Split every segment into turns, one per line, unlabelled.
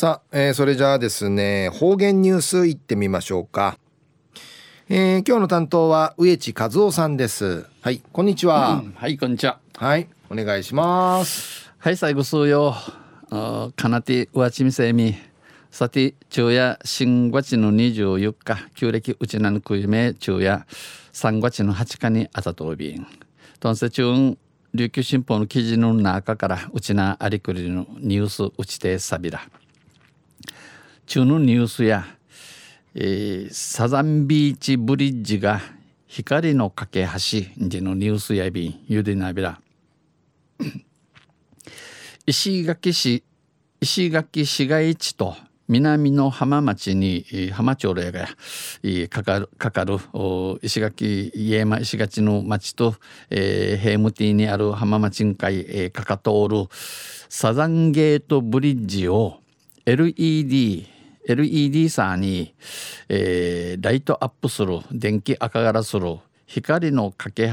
さあ、えー、それじゃあですね方言ニュースいってみましょうか、えー、今日の担当は植地和夫さんです。はいこんにちは、うん、
はいこんにちは。
はいお願いします。
はい最後数よ。かなてうわちみせみ。さて昼夜新月の24日旧暦うちなぬくいめ昼夜3月の8日にあたとびん。とんせ中琉球新報の記事の中からうちなありくりのニュースうちてさびら中のニュースや、えー、サザンビーチブリッジが光の架け橋でのニュースやびんゆでなびら。石垣市石垣市街地と南の浜町に浜町例がかかるかかる石垣家山石垣の町と、えー、ヘームティにある浜町ん会、えー、かか通るサザンゲートブリッジを LED LED さに、えー、ライトアップする電気赤ガラする光の架け橋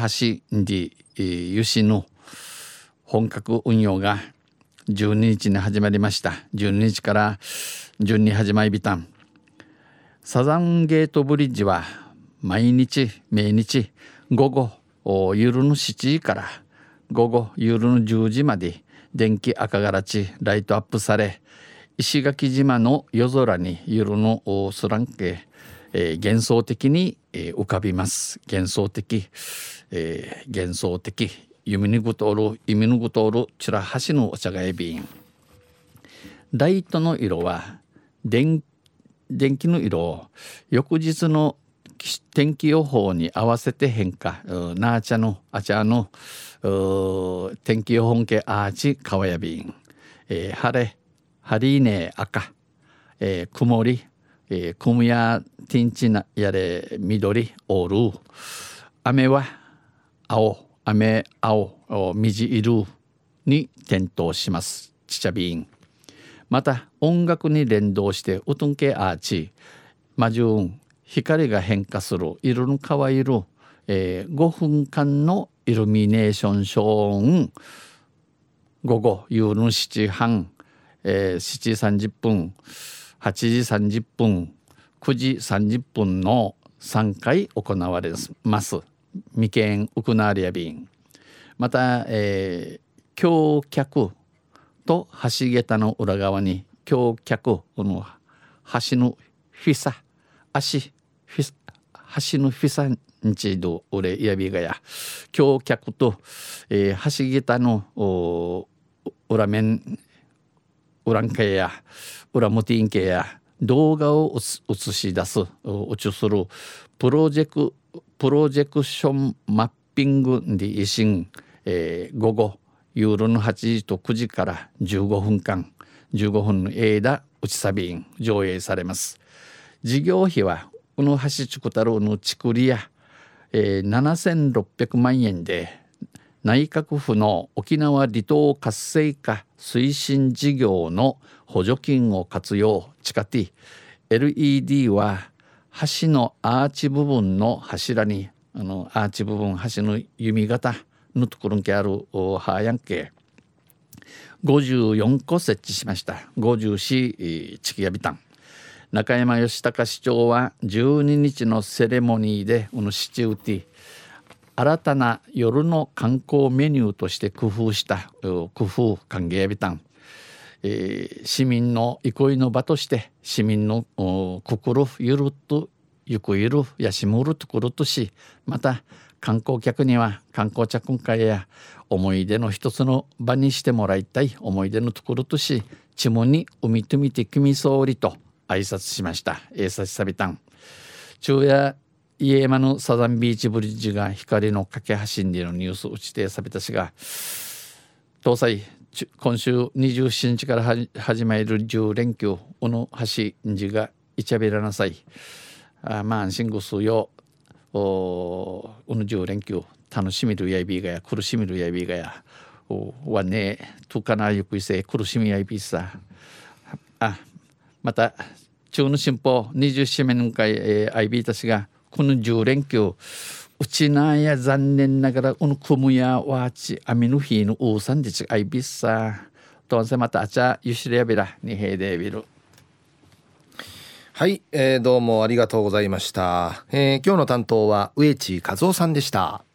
に、えー、油脂の本格運用が12日に始まりました。12日から順に始まりびたん。サザンゲートブリッジは毎日毎日午後夜の7時から午後夜の10時まで電気赤がらちライトアップされ石垣島の夜空に夜のスランケ、えー、幻想的に、えー、浮かびます。幻想的、えー、幻想的弓にぐとおる弓にぐとおるチラハシのお茶がえびんライトの色は電電気の色を翌日の天気予報に合わせて変化。なあちゃのあちゃの天気予報系アーチかわやびん、えー、晴れハリーネ赤、えー、曇り、えー、クムやティンチなやれ緑オール。雨は青雨青虹色に点灯します。ちちゃびんまた音楽に連動してウトンケアーチ。マジューン光が変化する。色の変わいる、えー、5分間のイルミネーションショーン。午後夕の7半。えー、7時30分8時30分9時30分の3回行われます。未見ウクナーリア便また、えー、橋脚と橋桁の裏側に橋脚この橋のフィサ足橋のフィサんちど俺やびがや。橋脚と、えー、橋桁の裏面ウラン系やウラムティン系や動画を映し出す映するプロジェクプロジェクションマッピングで維新、えー、午後ユーロの8時と9時から15分間15分の間打ちサビン上映されます。事業費はこの橋チク太郎の竹りや、えー、7600万円で内閣府の沖縄離島活性化推進事業の補助金を活用。地下 T LED は橋のアーチ部分の柱にあのアーチ部分橋の弓形のところにあるハーヤンケ54個設置しました。54地域ビタン中山義隆市長は12日のセレモニーでこのシチューティ新たな夜の観光メニューとして工夫した工夫歓迎ビタン、えー、市民の憩いの場として市民の心ゆるっとゆくゆるやしむるところとしまた観光客には観光着会や思い出の一つの場にしてもらいたい思い出のところとし地門に海とみて君総理と挨拶しました。えさしさびたん。昼夜家山のサザンビーチブリッジが光の架け橋にのニュース打ちてさびたしが搭載今週27日から始まる10連休この橋にがいちゃべらなさい。あまあ安心ぐすよ。おこの10連休楽しみるやいびがや苦しみるやいびがや。おはねとかなゆくいせ苦しみやいびさ。あまた中の新報27年会、えー、アイビーたちがこの10連休うちなんや残念ながらこのクムやワーチアミの日のウーサンディチアイビッサとんせまたあちゃゆしりやびら。にへいでびる
はい、えー、どうもありがとうございました、えー、今日の担当は植地和夫さんでした。